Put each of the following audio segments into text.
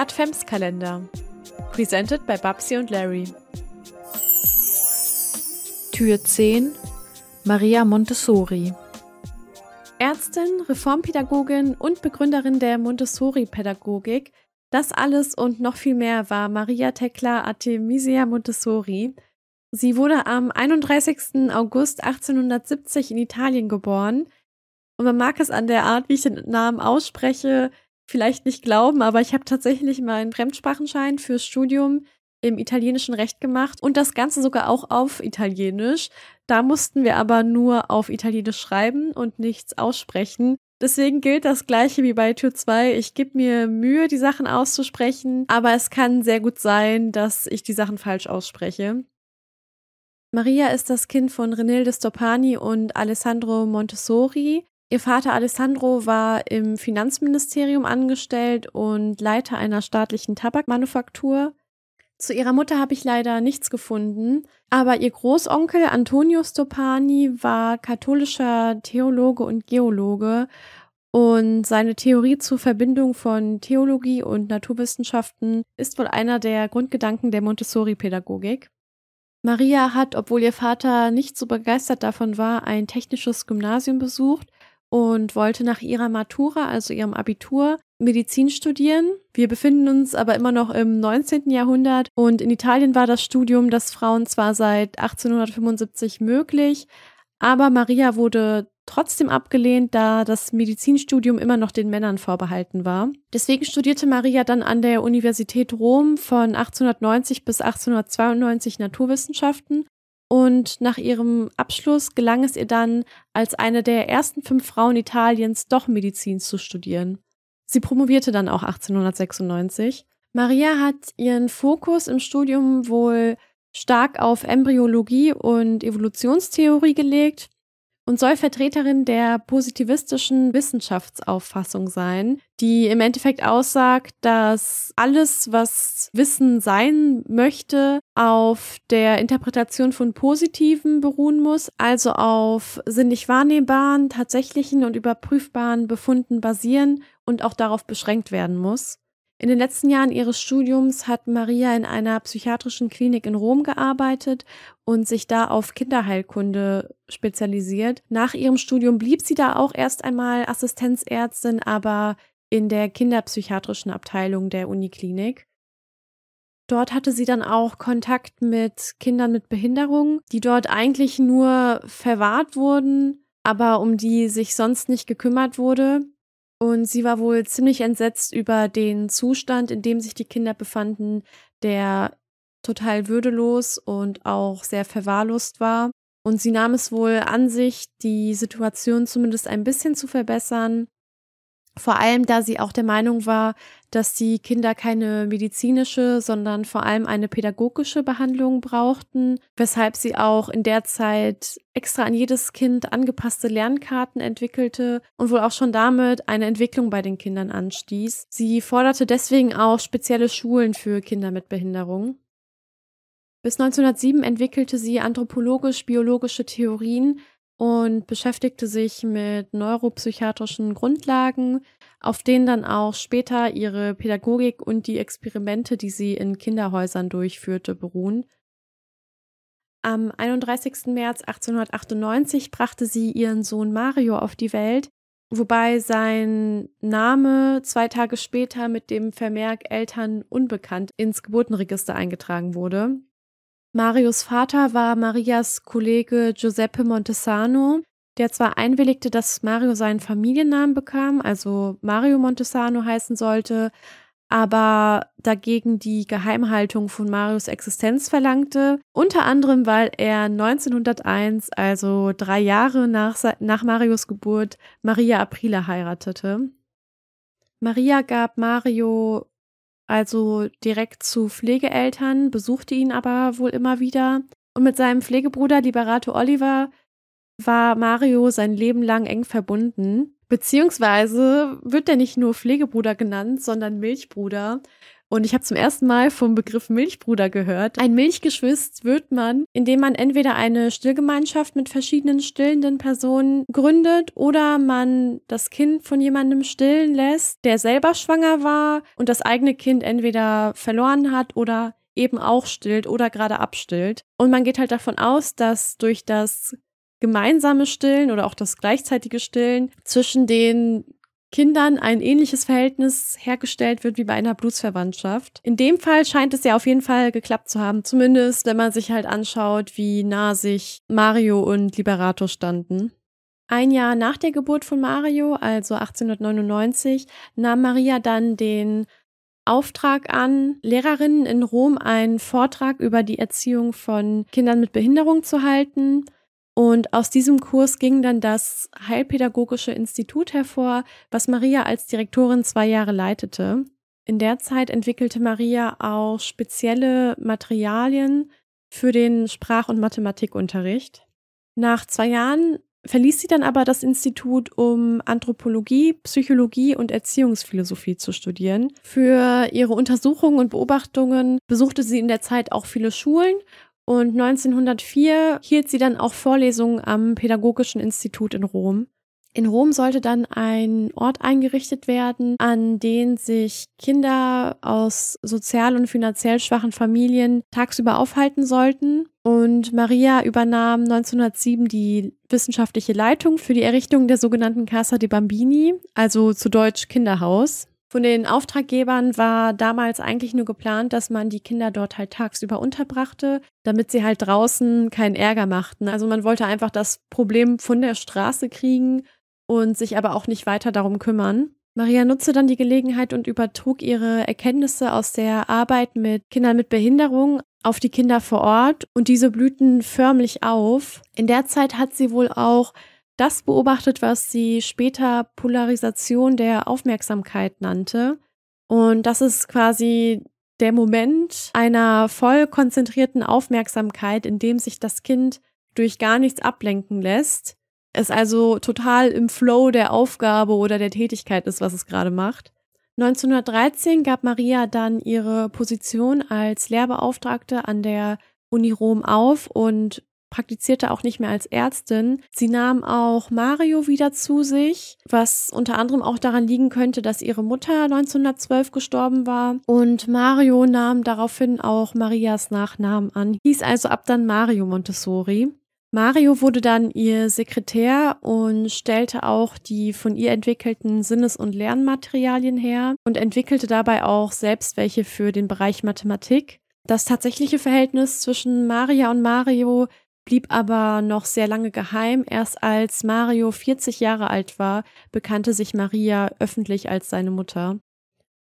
Adventskalender. Presented by Babsi und Larry. Tür 10 Maria Montessori Ärztin, Reformpädagogin und Begründerin der Montessori-Pädagogik. Das alles und noch viel mehr war Maria Tekla Artemisia Montessori. Sie wurde am 31. August 1870 in Italien geboren. Und man mag es an der Art, wie ich den Namen ausspreche, vielleicht nicht glauben, aber ich habe tatsächlich meinen Fremdsprachenschein fürs Studium im italienischen Recht gemacht und das Ganze sogar auch auf Italienisch. Da mussten wir aber nur auf Italienisch schreiben und nichts aussprechen. Deswegen gilt das gleiche wie bei Tür 2. Ich gebe mir Mühe, die Sachen auszusprechen, aber es kann sehr gut sein, dass ich die Sachen falsch ausspreche. Maria ist das Kind von Renilde Stoppani und Alessandro Montessori. Ihr Vater Alessandro war im Finanzministerium angestellt und Leiter einer staatlichen Tabakmanufaktur. Zu ihrer Mutter habe ich leider nichts gefunden, aber ihr Großonkel Antonio Stoppani war katholischer Theologe und Geologe und seine Theorie zur Verbindung von Theologie und Naturwissenschaften ist wohl einer der Grundgedanken der Montessori-Pädagogik. Maria hat, obwohl ihr Vater nicht so begeistert davon war, ein technisches Gymnasium besucht und wollte nach ihrer Matura, also ihrem Abitur, Medizin studieren. Wir befinden uns aber immer noch im 19. Jahrhundert und in Italien war das Studium das Frauen zwar seit 1875 möglich, aber Maria wurde trotzdem abgelehnt, da das Medizinstudium immer noch den Männern vorbehalten war. Deswegen studierte Maria dann an der Universität Rom von 1890 bis 1892 Naturwissenschaften und nach ihrem Abschluss gelang es ihr dann, als eine der ersten fünf Frauen Italiens doch Medizin zu studieren. Sie promovierte dann auch 1896. Maria hat ihren Fokus im Studium wohl stark auf Embryologie und Evolutionstheorie gelegt und soll Vertreterin der positivistischen Wissenschaftsauffassung sein, die im Endeffekt aussagt, dass alles, was Wissen sein möchte, auf der Interpretation von Positiven beruhen muss, also auf sinnlich wahrnehmbaren, tatsächlichen und überprüfbaren Befunden basieren und auch darauf beschränkt werden muss. In den letzten Jahren ihres Studiums hat Maria in einer psychiatrischen Klinik in Rom gearbeitet und sich da auf Kinderheilkunde spezialisiert. Nach ihrem Studium blieb sie da auch erst einmal Assistenzärztin, aber in der kinderpsychiatrischen Abteilung der Uniklinik. Dort hatte sie dann auch Kontakt mit Kindern mit Behinderung, die dort eigentlich nur verwahrt wurden, aber um die sich sonst nicht gekümmert wurde. Und sie war wohl ziemlich entsetzt über den Zustand, in dem sich die Kinder befanden, der total würdelos und auch sehr verwahrlost war. Und sie nahm es wohl an sich, die Situation zumindest ein bisschen zu verbessern vor allem, da sie auch der Meinung war, dass die Kinder keine medizinische, sondern vor allem eine pädagogische Behandlung brauchten, weshalb sie auch in der Zeit extra an jedes Kind angepasste Lernkarten entwickelte und wohl auch schon damit eine Entwicklung bei den Kindern anstieß. Sie forderte deswegen auch spezielle Schulen für Kinder mit Behinderung. Bis 1907 entwickelte sie anthropologisch-biologische Theorien, und beschäftigte sich mit neuropsychiatrischen Grundlagen, auf denen dann auch später ihre Pädagogik und die Experimente, die sie in Kinderhäusern durchführte, beruhen. Am 31. März 1898 brachte sie ihren Sohn Mario auf die Welt, wobei sein Name zwei Tage später mit dem Vermerk Eltern unbekannt ins Geburtenregister eingetragen wurde. Marios Vater war Marias Kollege Giuseppe Montesano, der zwar einwilligte, dass Mario seinen Familiennamen bekam, also Mario Montesano heißen sollte, aber dagegen die Geheimhaltung von Marios Existenz verlangte, unter anderem weil er 1901, also drei Jahre nach, nach Marios Geburt, Maria Aprila heiratete. Maria gab Mario also direkt zu Pflegeeltern, besuchte ihn aber wohl immer wieder. Und mit seinem Pflegebruder Liberato Oliver war Mario sein Leben lang eng verbunden. Beziehungsweise wird er nicht nur Pflegebruder genannt, sondern Milchbruder. Und ich habe zum ersten Mal vom Begriff Milchbruder gehört. Ein Milchgeschwister wird man, indem man entweder eine Stillgemeinschaft mit verschiedenen stillenden Personen gründet oder man das Kind von jemandem stillen lässt, der selber schwanger war und das eigene Kind entweder verloren hat oder eben auch stillt oder gerade abstillt. Und man geht halt davon aus, dass durch das gemeinsame Stillen oder auch das gleichzeitige Stillen zwischen den Kindern ein ähnliches Verhältnis hergestellt wird wie bei einer Blutsverwandtschaft. In dem Fall scheint es ja auf jeden Fall geklappt zu haben, zumindest wenn man sich halt anschaut, wie nah sich Mario und Liberato standen. Ein Jahr nach der Geburt von Mario, also 1899, nahm Maria dann den Auftrag an, Lehrerinnen in Rom einen Vortrag über die Erziehung von Kindern mit Behinderung zu halten. Und aus diesem Kurs ging dann das Heilpädagogische Institut hervor, was Maria als Direktorin zwei Jahre leitete. In der Zeit entwickelte Maria auch spezielle Materialien für den Sprach- und Mathematikunterricht. Nach zwei Jahren verließ sie dann aber das Institut, um Anthropologie, Psychologie und Erziehungsphilosophie zu studieren. Für ihre Untersuchungen und Beobachtungen besuchte sie in der Zeit auch viele Schulen und 1904 hielt sie dann auch Vorlesungen am Pädagogischen Institut in Rom. In Rom sollte dann ein Ort eingerichtet werden, an den sich Kinder aus sozial und finanziell schwachen Familien tagsüber aufhalten sollten. Und Maria übernahm 1907 die wissenschaftliche Leitung für die Errichtung der sogenannten Casa de Bambini, also zu Deutsch Kinderhaus. Von den Auftraggebern war damals eigentlich nur geplant, dass man die Kinder dort halt tagsüber unterbrachte, damit sie halt draußen keinen Ärger machten. Also man wollte einfach das Problem von der Straße kriegen und sich aber auch nicht weiter darum kümmern. Maria nutzte dann die Gelegenheit und übertrug ihre Erkenntnisse aus der Arbeit mit Kindern mit Behinderung auf die Kinder vor Ort und diese blühten förmlich auf. In der Zeit hat sie wohl auch das beobachtet, was sie später Polarisation der Aufmerksamkeit nannte. Und das ist quasi der Moment einer voll konzentrierten Aufmerksamkeit, in dem sich das Kind durch gar nichts ablenken lässt. Es also total im Flow der Aufgabe oder der Tätigkeit ist, was es gerade macht. 1913 gab Maria dann ihre Position als Lehrbeauftragte an der Uni Rom auf und praktizierte auch nicht mehr als Ärztin. Sie nahm auch Mario wieder zu sich, was unter anderem auch daran liegen könnte, dass ihre Mutter 1912 gestorben war. Und Mario nahm daraufhin auch Marias Nachnamen an, hieß also ab dann Mario Montessori. Mario wurde dann ihr Sekretär und stellte auch die von ihr entwickelten Sinnes- und Lernmaterialien her und entwickelte dabei auch selbst welche für den Bereich Mathematik. Das tatsächliche Verhältnis zwischen Maria und Mario blieb aber noch sehr lange geheim. Erst als Mario 40 Jahre alt war, bekannte sich Maria öffentlich als seine Mutter.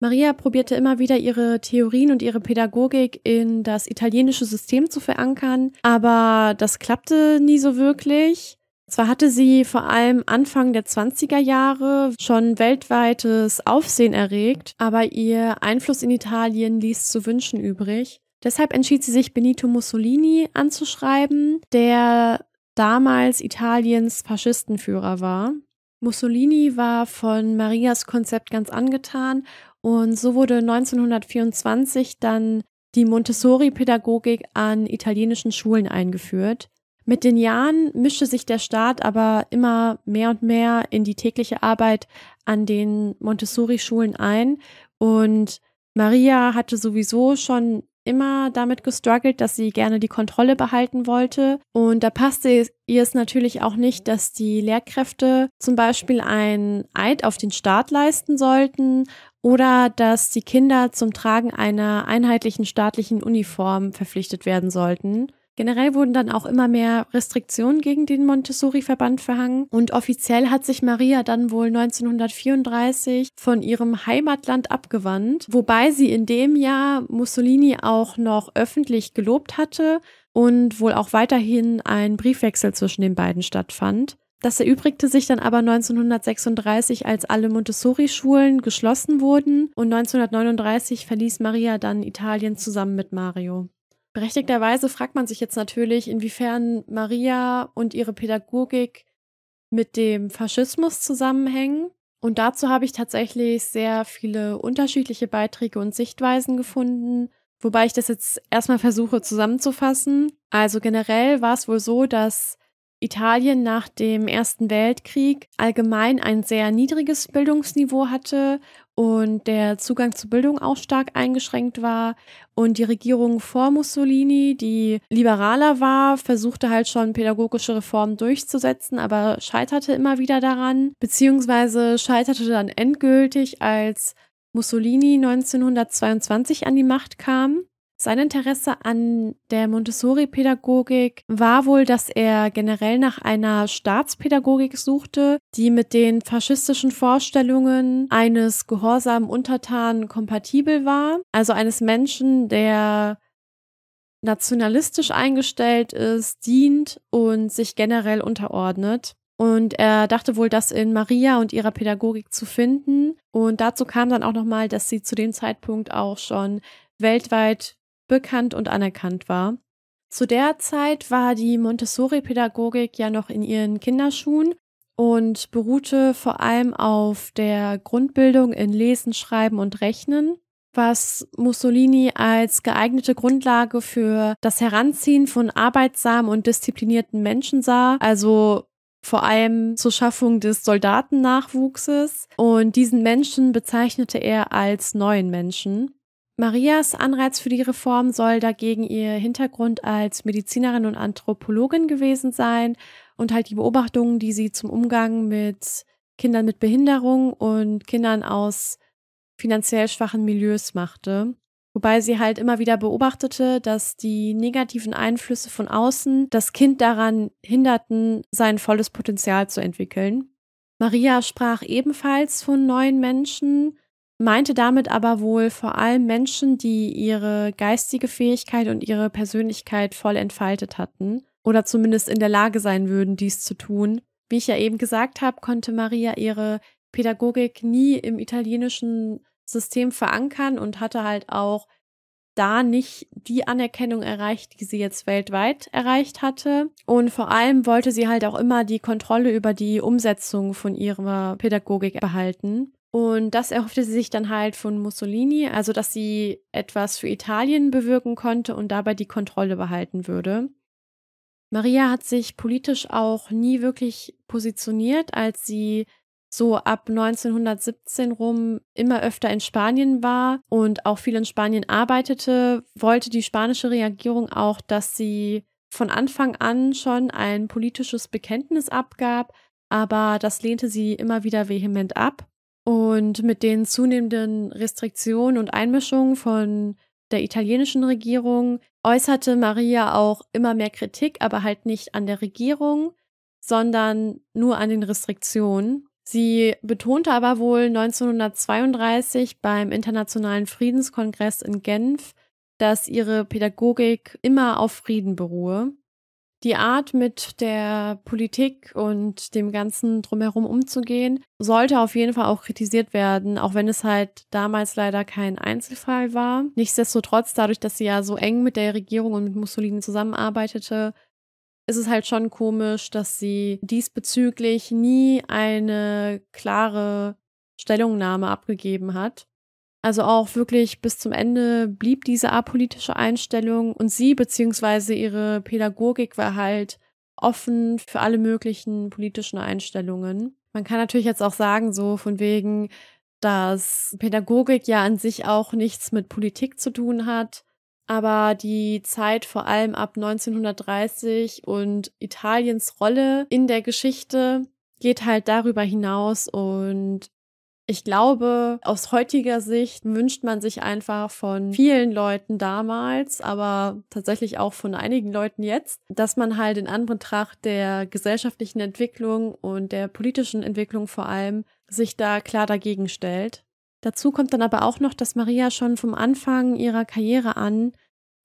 Maria probierte immer wieder ihre Theorien und ihre Pädagogik in das italienische System zu verankern, aber das klappte nie so wirklich. Zwar hatte sie vor allem Anfang der 20er Jahre schon weltweites Aufsehen erregt, aber ihr Einfluss in Italien ließ zu wünschen übrig. Deshalb entschied sie sich, Benito Mussolini anzuschreiben, der damals Italiens Faschistenführer war. Mussolini war von Marias Konzept ganz angetan und so wurde 1924 dann die Montessori-Pädagogik an italienischen Schulen eingeführt. Mit den Jahren mischte sich der Staat aber immer mehr und mehr in die tägliche Arbeit an den Montessori-Schulen ein und Maria hatte sowieso schon immer damit gestruggelt, dass sie gerne die Kontrolle behalten wollte. Und da passte ihr es natürlich auch nicht, dass die Lehrkräfte zum Beispiel ein Eid auf den Staat leisten sollten oder dass die Kinder zum Tragen einer einheitlichen staatlichen Uniform verpflichtet werden sollten. Generell wurden dann auch immer mehr Restriktionen gegen den Montessori-Verband verhangen und offiziell hat sich Maria dann wohl 1934 von ihrem Heimatland abgewandt, wobei sie in dem Jahr Mussolini auch noch öffentlich gelobt hatte und wohl auch weiterhin ein Briefwechsel zwischen den beiden stattfand. Das erübrigte sich dann aber 1936, als alle Montessori-Schulen geschlossen wurden und 1939 verließ Maria dann Italien zusammen mit Mario. Berechtigterweise fragt man sich jetzt natürlich, inwiefern Maria und ihre Pädagogik mit dem Faschismus zusammenhängen. Und dazu habe ich tatsächlich sehr viele unterschiedliche Beiträge und Sichtweisen gefunden, wobei ich das jetzt erstmal versuche zusammenzufassen. Also generell war es wohl so, dass Italien nach dem Ersten Weltkrieg allgemein ein sehr niedriges Bildungsniveau hatte und der Zugang zu Bildung auch stark eingeschränkt war. Und die Regierung vor Mussolini, die liberaler war, versuchte halt schon pädagogische Reformen durchzusetzen, aber scheiterte immer wieder daran, beziehungsweise scheiterte dann endgültig, als Mussolini 1922 an die Macht kam. Sein Interesse an der Montessori-Pädagogik war wohl, dass er generell nach einer Staatspädagogik suchte, die mit den faschistischen Vorstellungen eines gehorsamen Untertanen kompatibel war, also eines Menschen, der nationalistisch eingestellt ist, dient und sich generell unterordnet. Und er dachte wohl, das in Maria und ihrer Pädagogik zu finden. Und dazu kam dann auch nochmal, dass sie zu dem Zeitpunkt auch schon weltweit bekannt und anerkannt war. Zu der Zeit war die Montessori-Pädagogik ja noch in ihren Kinderschuhen und beruhte vor allem auf der Grundbildung in Lesen, Schreiben und Rechnen, was Mussolini als geeignete Grundlage für das Heranziehen von arbeitsamen und disziplinierten Menschen sah, also vor allem zur Schaffung des Soldatennachwuchses. Und diesen Menschen bezeichnete er als neuen Menschen. Marias Anreiz für die Reform soll dagegen ihr Hintergrund als Medizinerin und Anthropologin gewesen sein und halt die Beobachtungen, die sie zum Umgang mit Kindern mit Behinderung und Kindern aus finanziell schwachen Milieus machte. Wobei sie halt immer wieder beobachtete, dass die negativen Einflüsse von außen das Kind daran hinderten, sein volles Potenzial zu entwickeln. Maria sprach ebenfalls von neuen Menschen, meinte damit aber wohl vor allem Menschen, die ihre geistige Fähigkeit und ihre Persönlichkeit voll entfaltet hatten oder zumindest in der Lage sein würden, dies zu tun. Wie ich ja eben gesagt habe, konnte Maria ihre Pädagogik nie im italienischen System verankern und hatte halt auch da nicht die Anerkennung erreicht, die sie jetzt weltweit erreicht hatte. Und vor allem wollte sie halt auch immer die Kontrolle über die Umsetzung von ihrer Pädagogik behalten. Und das erhoffte sie sich dann halt von Mussolini, also dass sie etwas für Italien bewirken konnte und dabei die Kontrolle behalten würde. Maria hat sich politisch auch nie wirklich positioniert, als sie so ab 1917 rum immer öfter in Spanien war und auch viel in Spanien arbeitete, wollte die spanische Regierung auch, dass sie von Anfang an schon ein politisches Bekenntnis abgab, aber das lehnte sie immer wieder vehement ab. Und mit den zunehmenden Restriktionen und Einmischungen von der italienischen Regierung äußerte Maria auch immer mehr Kritik, aber halt nicht an der Regierung, sondern nur an den Restriktionen. Sie betonte aber wohl 1932 beim Internationalen Friedenskongress in Genf, dass ihre Pädagogik immer auf Frieden beruhe die Art, mit der Politik und dem Ganzen drumherum umzugehen, sollte auf jeden Fall auch kritisiert werden, auch wenn es halt damals leider kein Einzelfall war. Nichtsdestotrotz, dadurch, dass sie ja so eng mit der Regierung und mit Mussolini zusammenarbeitete, ist es halt schon komisch, dass sie diesbezüglich nie eine klare Stellungnahme abgegeben hat. Also auch wirklich bis zum Ende blieb diese apolitische Einstellung und sie beziehungsweise ihre Pädagogik war halt offen für alle möglichen politischen Einstellungen. Man kann natürlich jetzt auch sagen, so von wegen, dass Pädagogik ja an sich auch nichts mit Politik zu tun hat. Aber die Zeit vor allem ab 1930 und Italiens Rolle in der Geschichte geht halt darüber hinaus und ich glaube, aus heutiger Sicht wünscht man sich einfach von vielen Leuten damals, aber tatsächlich auch von einigen Leuten jetzt, dass man halt in Anbetracht der gesellschaftlichen Entwicklung und der politischen Entwicklung vor allem sich da klar dagegen stellt. Dazu kommt dann aber auch noch, dass Maria schon vom Anfang ihrer Karriere an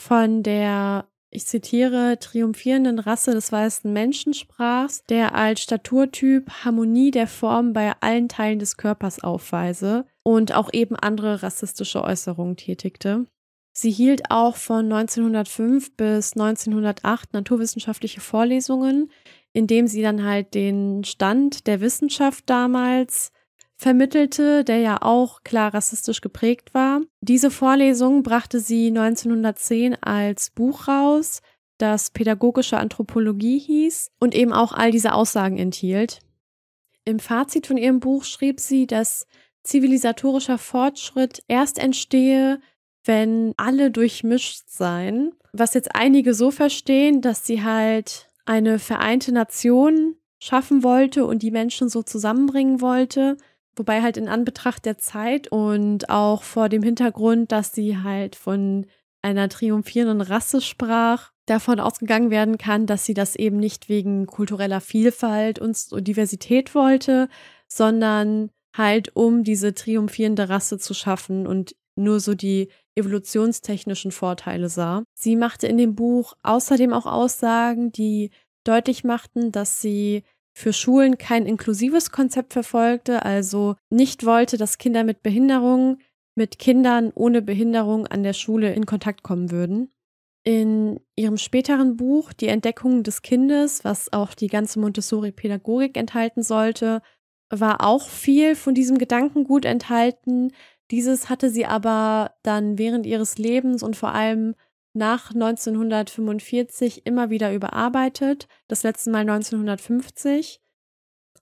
von der ich zitiere, triumphierenden Rasse des weißen Menschen sprachst, der als Staturtyp Harmonie der Form bei allen Teilen des Körpers aufweise und auch eben andere rassistische Äußerungen tätigte. Sie hielt auch von 1905 bis 1908 naturwissenschaftliche Vorlesungen, indem sie dann halt den Stand der Wissenschaft damals vermittelte, der ja auch klar rassistisch geprägt war. Diese Vorlesung brachte sie 1910 als Buch raus, das pädagogische Anthropologie hieß und eben auch all diese Aussagen enthielt. Im Fazit von ihrem Buch schrieb sie, dass zivilisatorischer Fortschritt erst entstehe, wenn alle durchmischt seien. Was jetzt einige so verstehen, dass sie halt eine vereinte Nation schaffen wollte und die Menschen so zusammenbringen wollte. Wobei halt in Anbetracht der Zeit und auch vor dem Hintergrund, dass sie halt von einer triumphierenden Rasse sprach, davon ausgegangen werden kann, dass sie das eben nicht wegen kultureller Vielfalt und Diversität wollte, sondern halt um diese triumphierende Rasse zu schaffen und nur so die evolutionstechnischen Vorteile sah. Sie machte in dem Buch außerdem auch Aussagen, die deutlich machten, dass sie für Schulen kein inklusives Konzept verfolgte, also nicht wollte, dass Kinder mit Behinderung mit Kindern ohne Behinderung an der Schule in Kontakt kommen würden. In ihrem späteren Buch Die Entdeckung des Kindes, was auch die ganze Montessori-Pädagogik enthalten sollte, war auch viel von diesem Gedankengut enthalten. Dieses hatte sie aber dann während ihres Lebens und vor allem nach 1945 immer wieder überarbeitet, das letzte Mal 1950.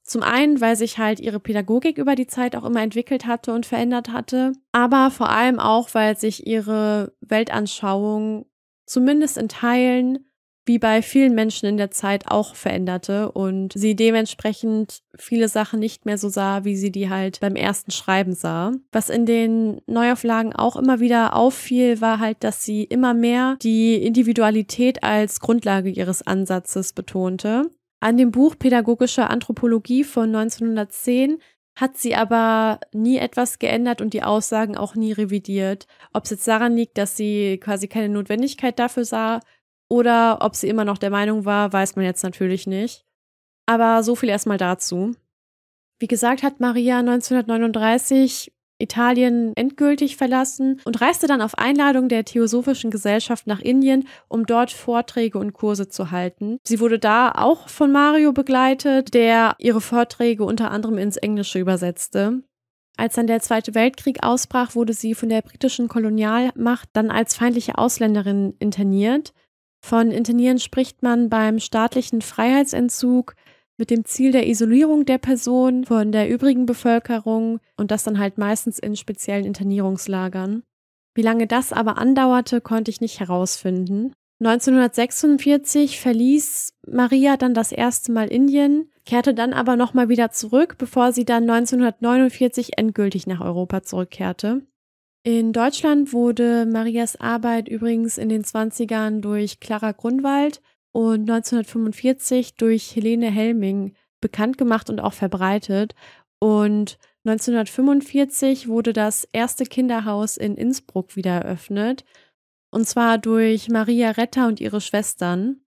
Zum einen, weil sich halt ihre Pädagogik über die Zeit auch immer entwickelt hatte und verändert hatte, aber vor allem auch, weil sich ihre Weltanschauung zumindest in Teilen wie bei vielen Menschen in der Zeit auch veränderte und sie dementsprechend viele Sachen nicht mehr so sah, wie sie die halt beim ersten Schreiben sah. Was in den Neuauflagen auch immer wieder auffiel, war halt, dass sie immer mehr die Individualität als Grundlage ihres Ansatzes betonte. An dem Buch Pädagogische Anthropologie von 1910 hat sie aber nie etwas geändert und die Aussagen auch nie revidiert. Ob es jetzt daran liegt, dass sie quasi keine Notwendigkeit dafür sah oder ob sie immer noch der Meinung war, weiß man jetzt natürlich nicht. Aber so viel erstmal dazu. Wie gesagt, hat Maria 1939 Italien endgültig verlassen und reiste dann auf Einladung der Theosophischen Gesellschaft nach Indien, um dort Vorträge und Kurse zu halten. Sie wurde da auch von Mario begleitet, der ihre Vorträge unter anderem ins Englische übersetzte. Als dann der Zweite Weltkrieg ausbrach, wurde sie von der britischen Kolonialmacht dann als feindliche Ausländerin interniert. Von Internieren spricht man beim staatlichen Freiheitsentzug mit dem Ziel der Isolierung der Person von der übrigen Bevölkerung und das dann halt meistens in speziellen Internierungslagern. Wie lange das aber andauerte, konnte ich nicht herausfinden. 1946 verließ Maria dann das erste Mal Indien, kehrte dann aber nochmal wieder zurück, bevor sie dann 1949 endgültig nach Europa zurückkehrte. In Deutschland wurde Marias Arbeit übrigens in den 20ern durch Clara Grunwald und 1945 durch Helene Helming bekannt gemacht und auch verbreitet. Und 1945 wurde das erste Kinderhaus in Innsbruck wieder eröffnet. Und zwar durch Maria Retter und ihre Schwestern.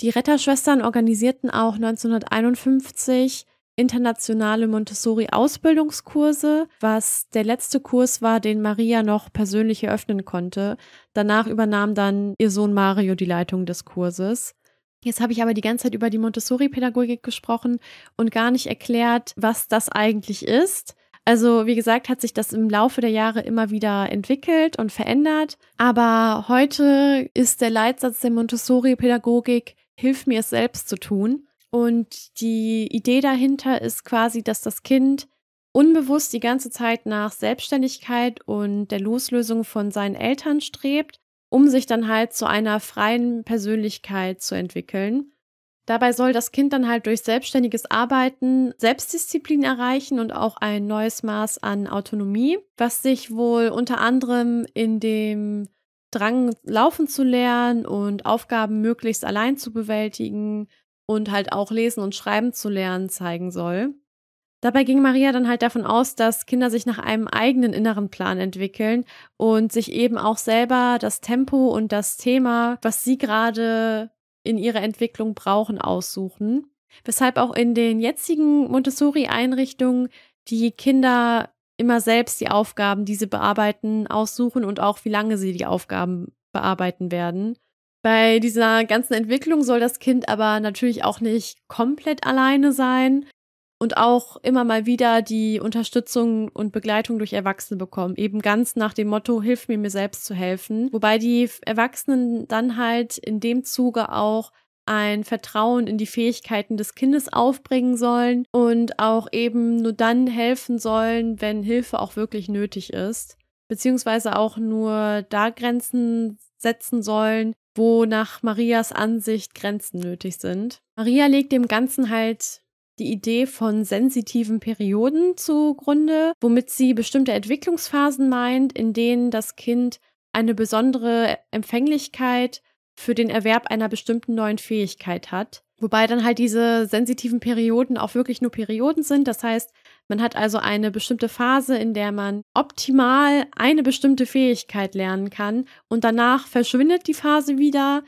Die Retterschwestern organisierten auch 1951 internationale Montessori-Ausbildungskurse, was der letzte Kurs war, den Maria noch persönlich eröffnen konnte. Danach übernahm dann ihr Sohn Mario die Leitung des Kurses. Jetzt habe ich aber die ganze Zeit über die Montessori-Pädagogik gesprochen und gar nicht erklärt, was das eigentlich ist. Also, wie gesagt, hat sich das im Laufe der Jahre immer wieder entwickelt und verändert. Aber heute ist der Leitsatz der Montessori-Pädagogik, hilf mir es selbst zu tun. Und die Idee dahinter ist quasi, dass das Kind unbewusst die ganze Zeit nach Selbstständigkeit und der Loslösung von seinen Eltern strebt, um sich dann halt zu einer freien Persönlichkeit zu entwickeln. Dabei soll das Kind dann halt durch selbstständiges Arbeiten Selbstdisziplin erreichen und auch ein neues Maß an Autonomie, was sich wohl unter anderem in dem Drang laufen zu lernen und Aufgaben möglichst allein zu bewältigen und halt auch lesen und schreiben zu lernen zeigen soll. Dabei ging Maria dann halt davon aus, dass Kinder sich nach einem eigenen inneren Plan entwickeln und sich eben auch selber das Tempo und das Thema, was sie gerade in ihrer Entwicklung brauchen, aussuchen. Weshalb auch in den jetzigen Montessori-Einrichtungen die Kinder immer selbst die Aufgaben, die sie bearbeiten, aussuchen und auch wie lange sie die Aufgaben bearbeiten werden. Bei dieser ganzen Entwicklung soll das Kind aber natürlich auch nicht komplett alleine sein. und auch immer mal wieder die Unterstützung und Begleitung durch Erwachsene bekommen. Eben ganz nach dem Motto, hilf mir, mir selbst zu helfen. Wobei die Erwachsenen dann halt in dem Zuge auch ein Vertrauen in die Fähigkeiten des Kindes aufbringen sollen und auch eben nur dann helfen sollen, wenn Hilfe auch wirklich nötig ist, beziehungsweise auch nur da Grenzen setzen sollen, wo nach Marias Ansicht Grenzen nötig sind. Maria legt dem Ganzen halt die Idee von sensitiven Perioden zugrunde, womit sie bestimmte Entwicklungsphasen meint, in denen das Kind eine besondere Empfänglichkeit für den Erwerb einer bestimmten neuen Fähigkeit hat. Wobei dann halt diese sensitiven Perioden auch wirklich nur Perioden sind. Das heißt, man hat also eine bestimmte Phase, in der man optimal eine bestimmte Fähigkeit lernen kann und danach verschwindet die Phase wieder.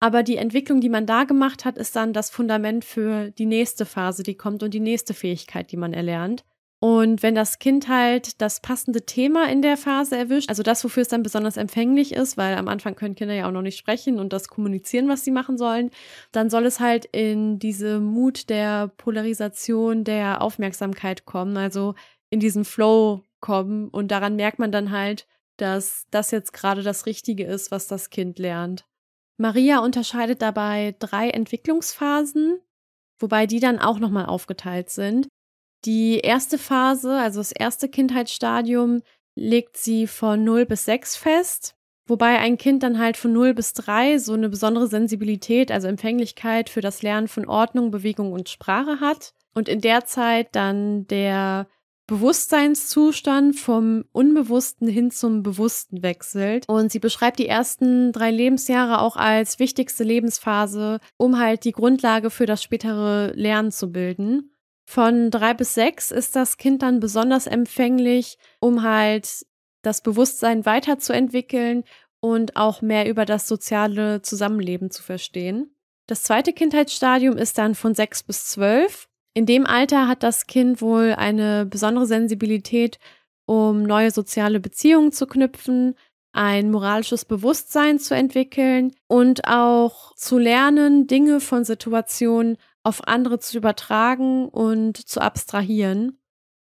Aber die Entwicklung, die man da gemacht hat, ist dann das Fundament für die nächste Phase, die kommt und die nächste Fähigkeit, die man erlernt. Und wenn das Kind halt das passende Thema in der Phase erwischt, also das, wofür es dann besonders empfänglich ist, weil am Anfang können Kinder ja auch noch nicht sprechen und das kommunizieren, was sie machen sollen, dann soll es halt in diese Mut der Polarisation der Aufmerksamkeit kommen, also in diesen Flow kommen. Und daran merkt man dann halt, dass das jetzt gerade das Richtige ist, was das Kind lernt. Maria unterscheidet dabei drei Entwicklungsphasen, wobei die dann auch nochmal aufgeteilt sind. Die erste Phase, also das erste Kindheitsstadium, legt sie von 0 bis 6 fest, wobei ein Kind dann halt von 0 bis 3 so eine besondere Sensibilität, also Empfänglichkeit für das Lernen von Ordnung, Bewegung und Sprache hat und in der Zeit dann der Bewusstseinszustand vom Unbewussten hin zum Bewussten wechselt. Und sie beschreibt die ersten drei Lebensjahre auch als wichtigste Lebensphase, um halt die Grundlage für das spätere Lernen zu bilden. Von drei bis sechs ist das Kind dann besonders empfänglich, um halt das Bewusstsein weiterzuentwickeln und auch mehr über das soziale Zusammenleben zu verstehen. Das zweite Kindheitsstadium ist dann von sechs bis zwölf. In dem Alter hat das Kind wohl eine besondere Sensibilität, um neue soziale Beziehungen zu knüpfen, ein moralisches Bewusstsein zu entwickeln und auch zu lernen, Dinge von Situationen auf andere zu übertragen und zu abstrahieren.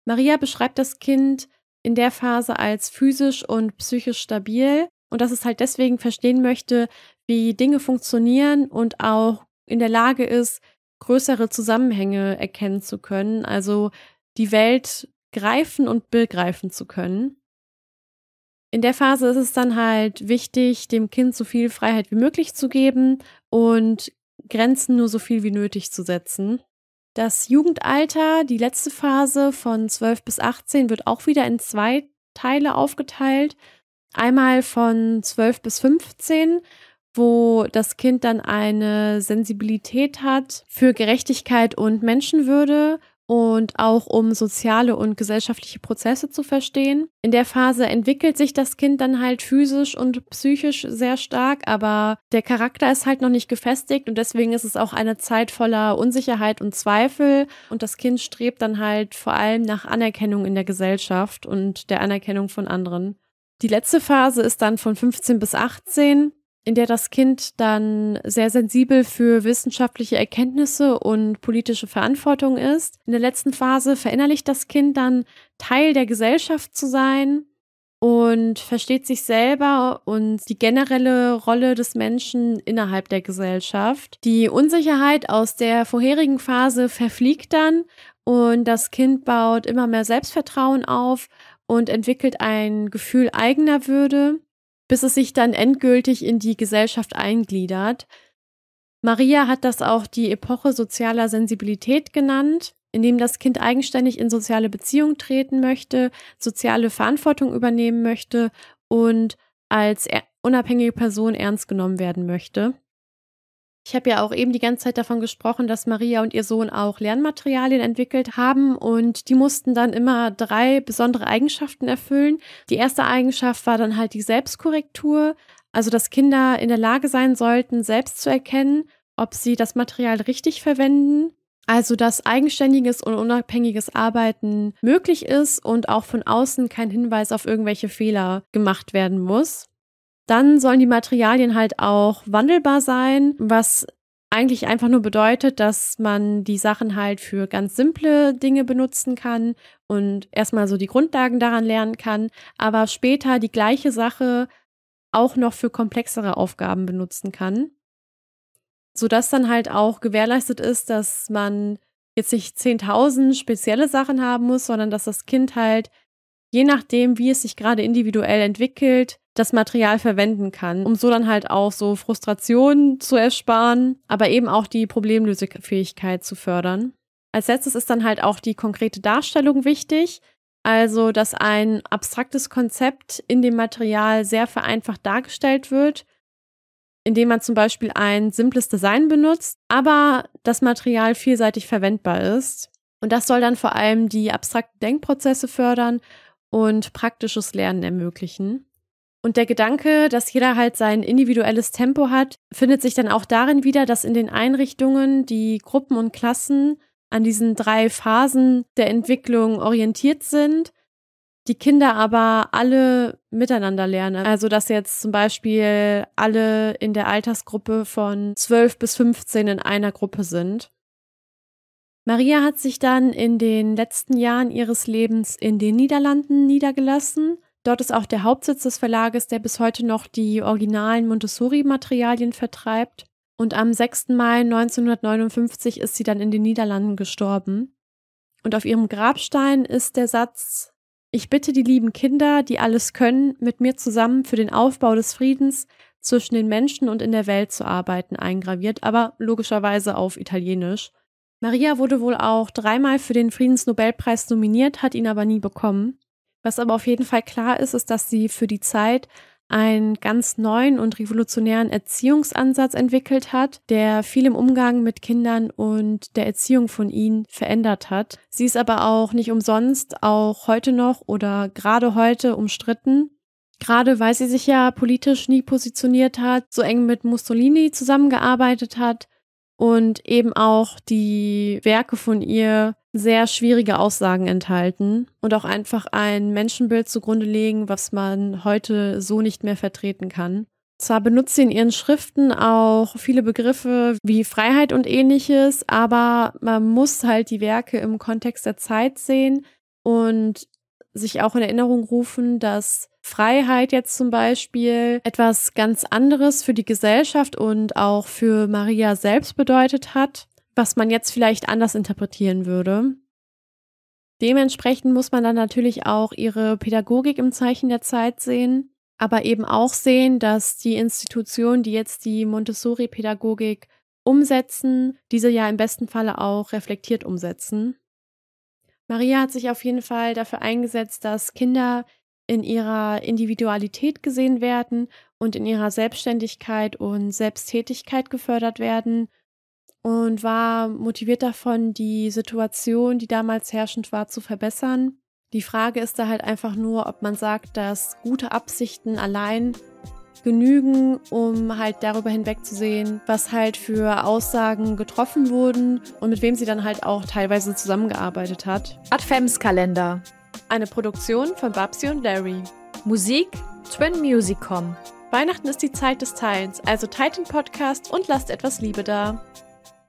Maria beschreibt das Kind in der Phase als physisch und psychisch stabil und dass es halt deswegen verstehen möchte, wie Dinge funktionieren und auch in der Lage ist, größere Zusammenhänge erkennen zu können, also die Welt greifen und begreifen zu können. In der Phase ist es dann halt wichtig, dem Kind so viel Freiheit wie möglich zu geben und Grenzen nur so viel wie nötig zu setzen. Das Jugendalter, die letzte Phase von 12 bis 18, wird auch wieder in zwei Teile aufgeteilt. Einmal von 12 bis 15, wo das Kind dann eine Sensibilität hat für Gerechtigkeit und Menschenwürde und auch um soziale und gesellschaftliche Prozesse zu verstehen. In der Phase entwickelt sich das Kind dann halt physisch und psychisch sehr stark, aber der Charakter ist halt noch nicht gefestigt und deswegen ist es auch eine Zeit voller Unsicherheit und Zweifel und das Kind strebt dann halt vor allem nach Anerkennung in der Gesellschaft und der Anerkennung von anderen. Die letzte Phase ist dann von 15 bis 18 in der das Kind dann sehr sensibel für wissenschaftliche Erkenntnisse und politische Verantwortung ist. In der letzten Phase verinnerlicht das Kind dann Teil der Gesellschaft zu sein und versteht sich selber und die generelle Rolle des Menschen innerhalb der Gesellschaft. Die Unsicherheit aus der vorherigen Phase verfliegt dann und das Kind baut immer mehr Selbstvertrauen auf und entwickelt ein Gefühl eigener Würde bis es sich dann endgültig in die Gesellschaft eingliedert. Maria hat das auch die Epoche sozialer Sensibilität genannt, indem das Kind eigenständig in soziale Beziehungen treten möchte, soziale Verantwortung übernehmen möchte und als unabhängige Person ernst genommen werden möchte. Ich habe ja auch eben die ganze Zeit davon gesprochen, dass Maria und ihr Sohn auch Lernmaterialien entwickelt haben und die mussten dann immer drei besondere Eigenschaften erfüllen. Die erste Eigenschaft war dann halt die Selbstkorrektur, also dass Kinder in der Lage sein sollten, selbst zu erkennen, ob sie das Material richtig verwenden. Also dass eigenständiges und unabhängiges Arbeiten möglich ist und auch von außen kein Hinweis auf irgendwelche Fehler gemacht werden muss. Dann sollen die Materialien halt auch wandelbar sein, was eigentlich einfach nur bedeutet, dass man die Sachen halt für ganz simple Dinge benutzen kann und erstmal so die Grundlagen daran lernen kann, aber später die gleiche Sache auch noch für komplexere Aufgaben benutzen kann. Sodass dann halt auch gewährleistet ist, dass man jetzt nicht 10.000 spezielle Sachen haben muss, sondern dass das Kind halt, je nachdem, wie es sich gerade individuell entwickelt, das Material verwenden kann, um so dann halt auch so Frustrationen zu ersparen, aber eben auch die Problemlösefähigkeit zu fördern. Als letztes ist dann halt auch die konkrete Darstellung wichtig. Also, dass ein abstraktes Konzept in dem Material sehr vereinfacht dargestellt wird, indem man zum Beispiel ein simples Design benutzt, aber das Material vielseitig verwendbar ist. Und das soll dann vor allem die abstrakten Denkprozesse fördern und praktisches Lernen ermöglichen. Und der Gedanke, dass jeder halt sein individuelles Tempo hat, findet sich dann auch darin wieder, dass in den Einrichtungen die Gruppen und Klassen an diesen drei Phasen der Entwicklung orientiert sind, die Kinder aber alle miteinander lernen. Also dass jetzt zum Beispiel alle in der Altersgruppe von 12 bis 15 in einer Gruppe sind. Maria hat sich dann in den letzten Jahren ihres Lebens in den Niederlanden niedergelassen Dort ist auch der Hauptsitz des Verlages, der bis heute noch die originalen Montessori-Materialien vertreibt. Und am 6. Mai 1959 ist sie dann in den Niederlanden gestorben. Und auf ihrem Grabstein ist der Satz Ich bitte die lieben Kinder, die alles können, mit mir zusammen für den Aufbau des Friedens zwischen den Menschen und in der Welt zu arbeiten, eingraviert, aber logischerweise auf Italienisch. Maria wurde wohl auch dreimal für den Friedensnobelpreis nominiert, hat ihn aber nie bekommen. Was aber auf jeden Fall klar ist, ist, dass sie für die Zeit einen ganz neuen und revolutionären Erziehungsansatz entwickelt hat, der viel im Umgang mit Kindern und der Erziehung von ihnen verändert hat. Sie ist aber auch nicht umsonst auch heute noch oder gerade heute umstritten. Gerade weil sie sich ja politisch nie positioniert hat, so eng mit Mussolini zusammengearbeitet hat und eben auch die Werke von ihr sehr schwierige Aussagen enthalten und auch einfach ein Menschenbild zugrunde legen, was man heute so nicht mehr vertreten kann. Zwar benutzt sie in ihren Schriften auch viele Begriffe wie Freiheit und ähnliches, aber man muss halt die Werke im Kontext der Zeit sehen und sich auch in Erinnerung rufen, dass Freiheit jetzt zum Beispiel etwas ganz anderes für die Gesellschaft und auch für Maria selbst bedeutet hat was man jetzt vielleicht anders interpretieren würde. Dementsprechend muss man dann natürlich auch ihre Pädagogik im Zeichen der Zeit sehen, aber eben auch sehen, dass die Institutionen, die jetzt die Montessori-Pädagogik umsetzen, diese ja im besten Falle auch reflektiert umsetzen. Maria hat sich auf jeden Fall dafür eingesetzt, dass Kinder in ihrer Individualität gesehen werden und in ihrer Selbstständigkeit und Selbsttätigkeit gefördert werden und war motiviert davon, die Situation, die damals herrschend war, zu verbessern. Die Frage ist da halt einfach nur, ob man sagt, dass gute Absichten allein genügen, um halt darüber hinwegzusehen, was halt für Aussagen getroffen wurden und mit wem sie dann halt auch teilweise zusammengearbeitet hat. Adventskalender. Eine Produktion von Babsi und Larry. Musik Twin Musicom. Weihnachten ist die Zeit des Teilens, also teilt den Podcast und lasst etwas Liebe da.